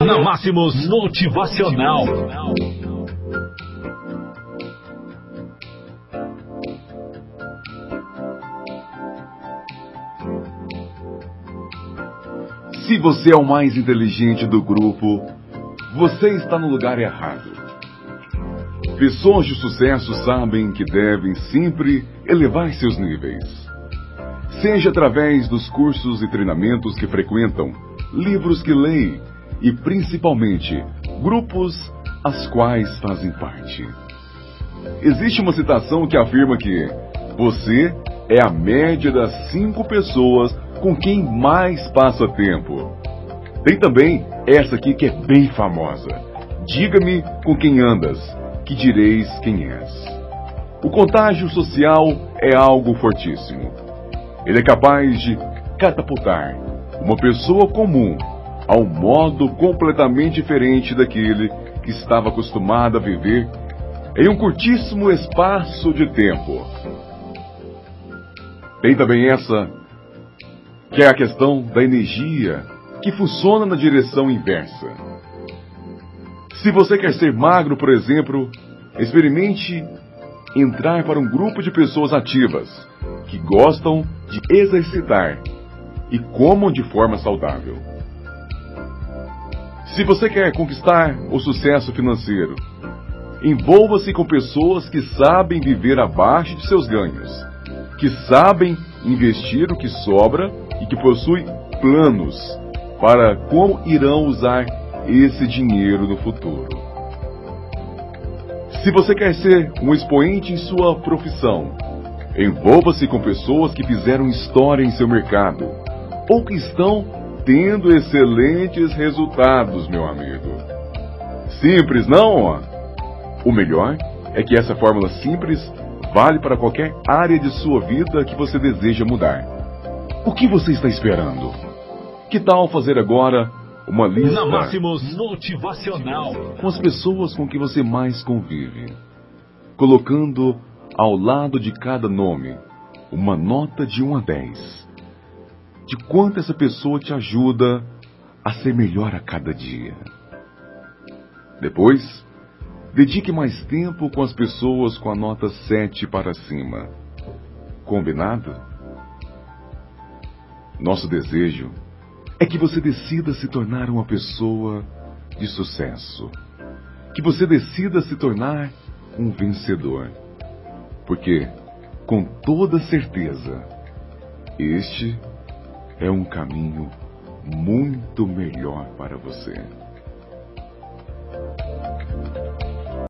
Na Máximos Motivacional. Se você é o mais inteligente do grupo, você está no lugar errado. Pessoas de sucesso sabem que devem sempre elevar seus níveis. Seja através dos cursos e treinamentos que frequentam, livros que leem e principalmente grupos as quais fazem parte. Existe uma citação que afirma que você é a média das cinco pessoas com quem mais passa tempo. Tem também essa aqui que é bem famosa. Diga-me com quem andas, que direis quem és. O contágio social é algo fortíssimo. Ele é capaz de catapultar uma pessoa comum a um modo completamente diferente daquele que estava acostumado a viver em um curtíssimo espaço de tempo. Tem também essa, que é a questão da energia, que funciona na direção inversa. Se você quer ser magro, por exemplo, experimente entrar para um grupo de pessoas ativas, que gostam de exercitar e comam de forma saudável. Se você quer conquistar o sucesso financeiro, envolva-se com pessoas que sabem viver abaixo de seus ganhos, que sabem investir o que sobra e que possuem planos para como irão usar esse dinheiro no futuro. Se você quer ser um expoente em sua profissão, envolva-se com pessoas que fizeram história em seu mercado ou que estão tendo excelentes resultados, meu amigo. Simples, não? O melhor é que essa fórmula simples vale para qualquer área de sua vida que você deseja mudar. O que você está esperando? Que tal fazer agora uma lista Na Máximos Motivacional. com as pessoas com que você mais convive, colocando ao lado de cada nome uma nota de 1 a 10 de quanto essa pessoa te ajuda a ser melhor a cada dia. Depois, dedique mais tempo com as pessoas com a nota 7 para cima. Combinado? Nosso desejo é que você decida se tornar uma pessoa de sucesso. Que você decida se tornar um vencedor. Porque, com toda certeza, este é um caminho muito melhor para você.